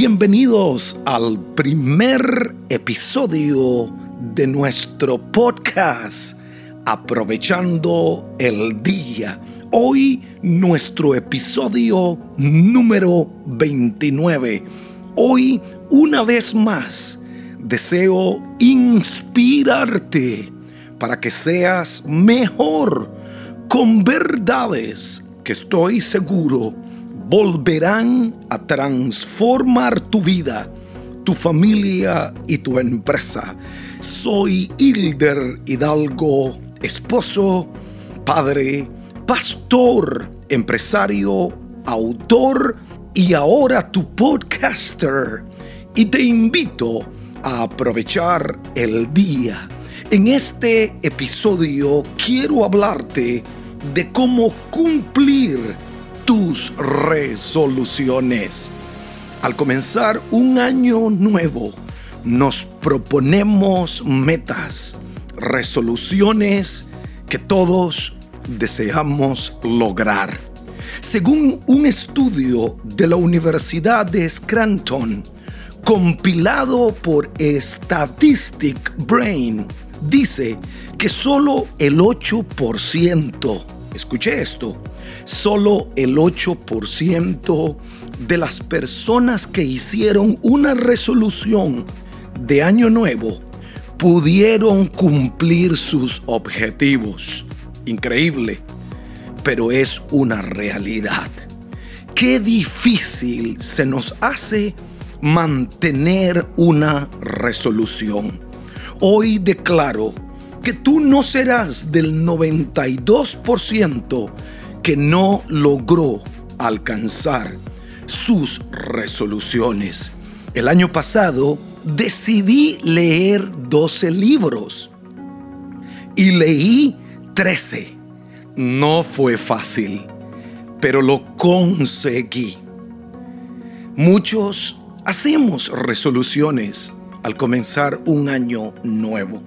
Bienvenidos al primer episodio de nuestro podcast Aprovechando el Día. Hoy nuestro episodio número 29. Hoy una vez más deseo inspirarte para que seas mejor con verdades que estoy seguro volverán a transformar tu vida, tu familia y tu empresa. Soy Hilder Hidalgo, esposo, padre, pastor, empresario, autor y ahora tu podcaster. Y te invito a aprovechar el día. En este episodio quiero hablarte de cómo cumplir tus resoluciones. Al comenzar un año nuevo, nos proponemos metas, resoluciones que todos deseamos lograr. Según un estudio de la Universidad de Scranton, compilado por Statistic Brain, dice que solo el 8%, escuche esto, solo el 8% de las personas que hicieron una resolución de año nuevo pudieron cumplir sus objetivos. Increíble, pero es una realidad. Qué difícil se nos hace mantener una resolución. Hoy declaro que tú no serás del 92% que no logró alcanzar sus resoluciones. El año pasado decidí leer 12 libros y leí 13. No fue fácil, pero lo conseguí. Muchos hacemos resoluciones al comenzar un año nuevo.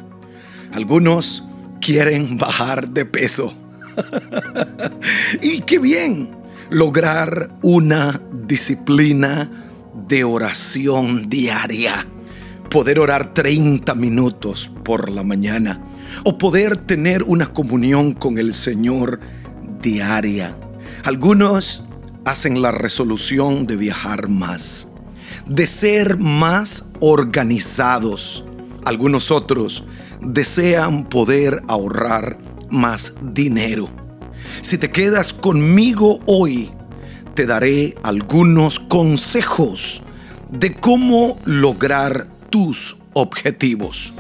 Algunos quieren bajar de peso y qué bien lograr una disciplina de oración diaria. Poder orar 30 minutos por la mañana o poder tener una comunión con el Señor diaria. Algunos hacen la resolución de viajar más, de ser más organizados. Algunos otros desean poder ahorrar más dinero. Si te quedas conmigo hoy, te daré algunos consejos de cómo lograr tus objetivos.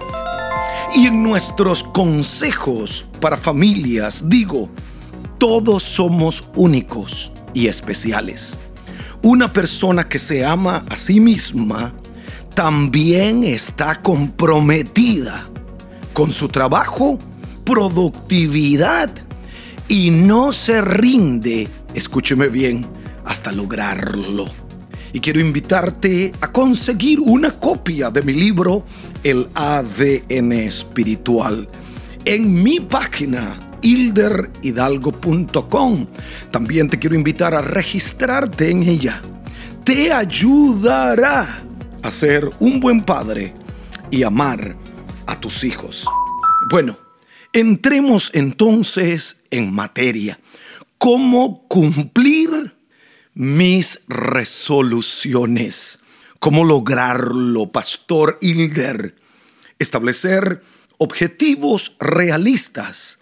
Y en nuestros consejos para familias digo, todos somos únicos y especiales. Una persona que se ama a sí misma también está comprometida con su trabajo productividad y no se rinde, escúcheme bien, hasta lograrlo. Y quiero invitarte a conseguir una copia de mi libro El ADN espiritual en mi página hilderhidalgo.com. También te quiero invitar a registrarte en ella. Te ayudará a ser un buen padre y amar a tus hijos. Bueno, Entremos entonces en materia. ¿Cómo cumplir mis resoluciones? ¿Cómo lograrlo, Pastor Hilder? Establecer objetivos realistas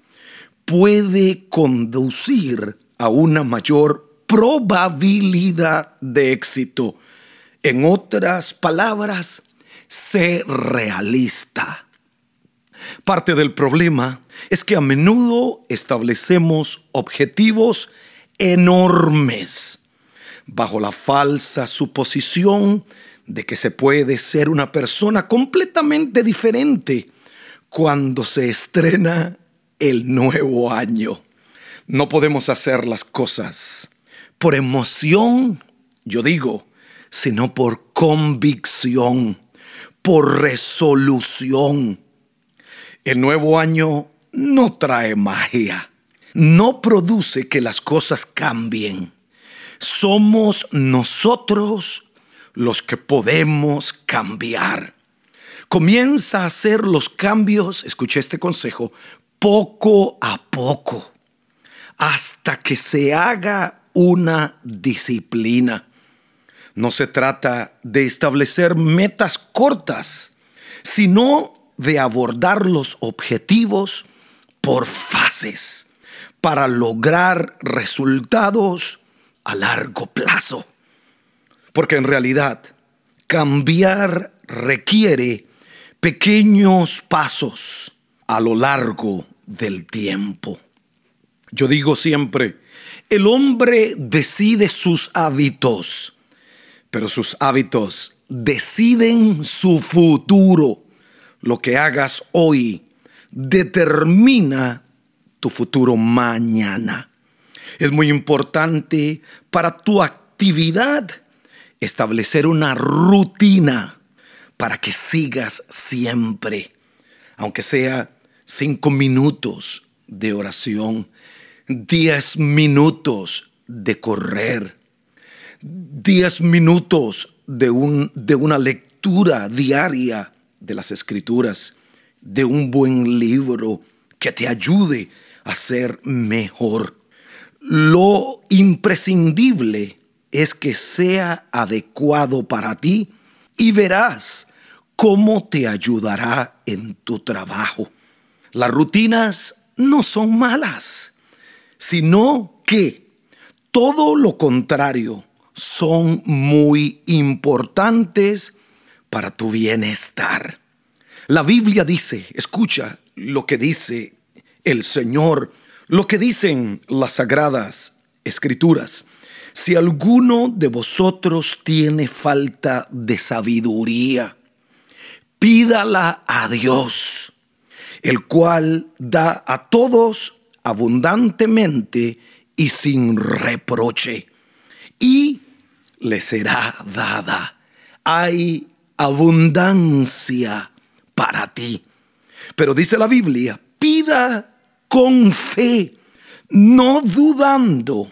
puede conducir a una mayor probabilidad de éxito. En otras palabras, ser realista. Parte del problema es que a menudo establecemos objetivos enormes bajo la falsa suposición de que se puede ser una persona completamente diferente cuando se estrena el nuevo año. No podemos hacer las cosas por emoción, yo digo, sino por convicción, por resolución el nuevo año no trae magia, no produce que las cosas cambien. Somos nosotros los que podemos cambiar. Comienza a hacer los cambios, escuché este consejo, poco a poco, hasta que se haga una disciplina. No se trata de establecer metas cortas, sino de abordar los objetivos por fases para lograr resultados a largo plazo. Porque en realidad cambiar requiere pequeños pasos a lo largo del tiempo. Yo digo siempre, el hombre decide sus hábitos, pero sus hábitos deciden su futuro. Lo que hagas hoy determina tu futuro mañana. Es muy importante para tu actividad establecer una rutina para que sigas siempre, aunque sea cinco minutos de oración, diez minutos de correr, diez minutos de, un, de una lectura diaria de las escrituras, de un buen libro que te ayude a ser mejor. Lo imprescindible es que sea adecuado para ti y verás cómo te ayudará en tu trabajo. Las rutinas no son malas, sino que todo lo contrario son muy importantes para tu bienestar. La Biblia dice, escucha lo que dice el Señor, lo que dicen las sagradas escrituras. Si alguno de vosotros tiene falta de sabiduría, pídala a Dios, el cual da a todos abundantemente y sin reproche, y le será dada. Hay abundancia para ti. Pero dice la Biblia, pida con fe, no dudando,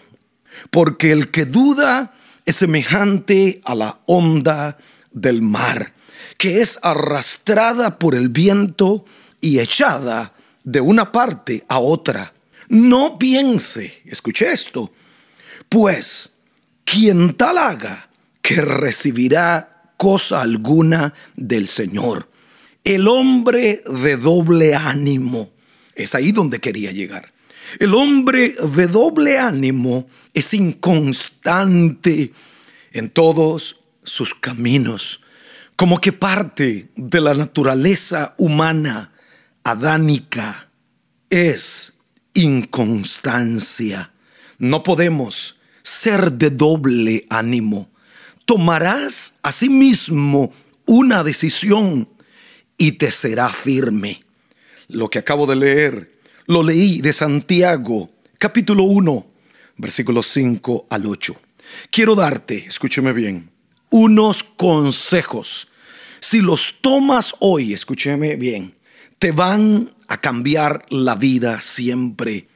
porque el que duda es semejante a la onda del mar que es arrastrada por el viento y echada de una parte a otra. No piense, escuche esto, pues quien tal haga, que recibirá cosa alguna del Señor. El hombre de doble ánimo, es ahí donde quería llegar. El hombre de doble ánimo es inconstante en todos sus caminos como que parte de la naturaleza humana adánica es inconstancia. No podemos ser de doble ánimo. Tomarás asimismo una decisión y te será firme. Lo que acabo de leer, lo leí de Santiago, capítulo 1, versículos 5 al 8. Quiero darte, escúcheme bien, unos consejos. Si los tomas hoy, escúcheme bien, te van a cambiar la vida siempre.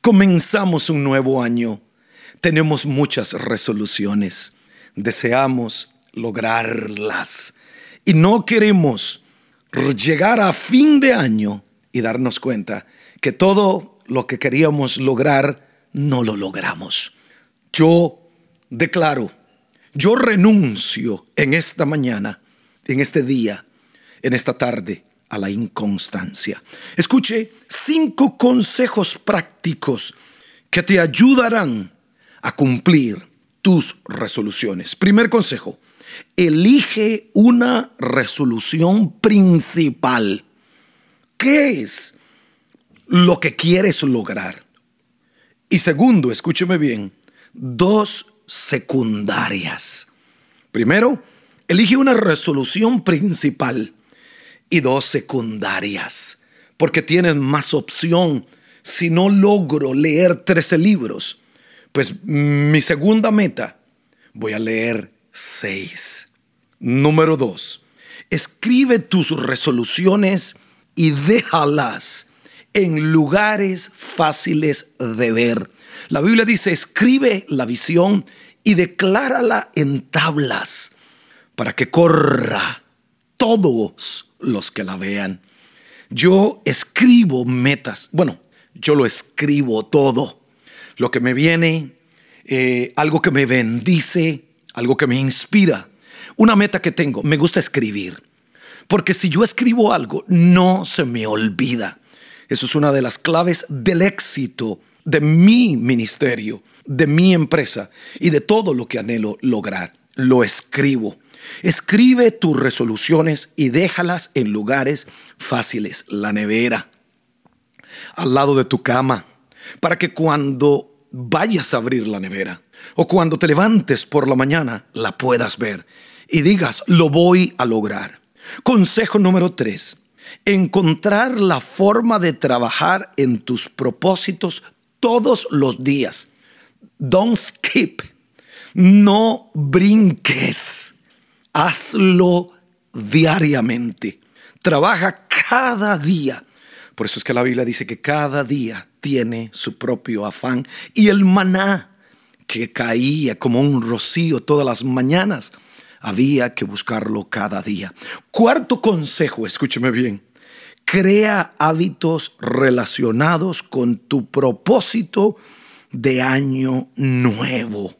Comenzamos un nuevo año. Tenemos muchas resoluciones. Deseamos lograrlas. Y no queremos llegar a fin de año y darnos cuenta que todo lo que queríamos lograr no lo logramos. Yo declaro yo renuncio en esta mañana, en este día, en esta tarde, a la inconstancia. Escuche cinco consejos prácticos que te ayudarán a cumplir tus resoluciones. Primer consejo, elige una resolución principal. ¿Qué es lo que quieres lograr? Y segundo, escúcheme bien, dos secundarias. Primero, elige una resolución principal y dos secundarias, porque tienes más opción. Si no logro leer 13 libros, pues mi segunda meta, voy a leer 6. Número dos, escribe tus resoluciones y déjalas en lugares fáciles de ver. La Biblia dice, escribe la visión y declárala en tablas para que corra todos los que la vean. Yo escribo metas. Bueno, yo lo escribo todo. Lo que me viene, eh, algo que me bendice, algo que me inspira. Una meta que tengo, me gusta escribir. Porque si yo escribo algo, no se me olvida. Eso es una de las claves del éxito de mi ministerio, de mi empresa y de todo lo que anhelo lograr. Lo escribo. Escribe tus resoluciones y déjalas en lugares fáciles, la nevera, al lado de tu cama, para que cuando vayas a abrir la nevera o cuando te levantes por la mañana la puedas ver y digas, lo voy a lograr. Consejo número tres, encontrar la forma de trabajar en tus propósitos todos los días. Don't skip. No brinques. Hazlo diariamente. Trabaja cada día. Por eso es que la Biblia dice que cada día tiene su propio afán. Y el maná que caía como un rocío todas las mañanas había que buscarlo cada día. Cuarto consejo, escúcheme bien. Crea hábitos relacionados con tu propósito de año nuevo.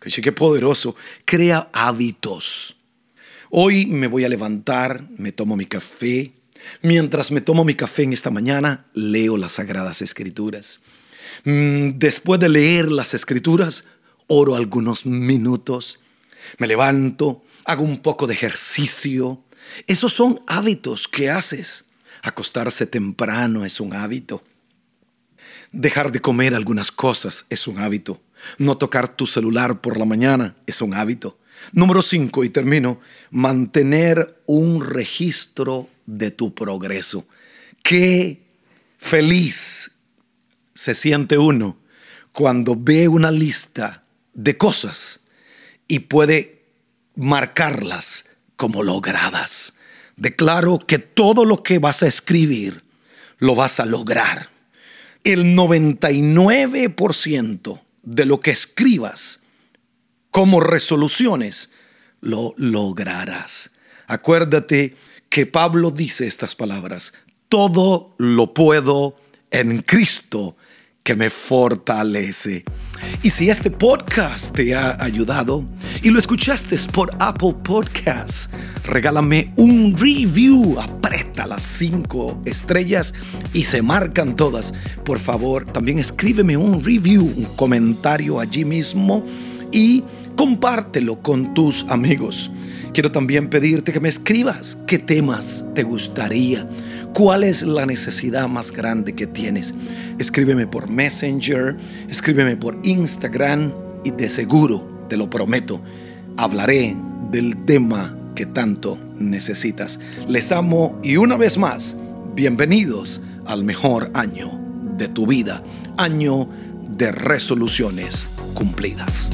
Qué poderoso. Crea hábitos. Hoy me voy a levantar, me tomo mi café. Mientras me tomo mi café en esta mañana, leo las Sagradas Escrituras. Mm, después de leer las Escrituras, oro algunos minutos me levanto, hago un poco de ejercicio. Esos son hábitos que haces. Acostarse temprano es un hábito. Dejar de comer algunas cosas es un hábito. No tocar tu celular por la mañana es un hábito. Número cinco, y termino, mantener un registro de tu progreso. Qué feliz se siente uno cuando ve una lista de cosas y puede marcarlas como logradas. Declaro que todo lo que vas a escribir lo vas a lograr. El 99% de lo que escribas como resoluciones lo lograrás. Acuérdate que Pablo dice estas palabras, todo lo puedo en Cristo que me fortalece. Y si este podcast te ha ayudado y lo escuchaste por Apple Podcasts, regálame un review, aprieta las cinco estrellas y se marcan todas. Por favor, también escríbeme un review, un comentario allí mismo y compártelo con tus amigos. Quiero también pedirte que me escribas qué temas te gustaría ¿Cuál es la necesidad más grande que tienes? Escríbeme por Messenger, escríbeme por Instagram y de seguro, te lo prometo, hablaré del tema que tanto necesitas. Les amo y una vez más, bienvenidos al mejor año de tu vida, año de resoluciones cumplidas.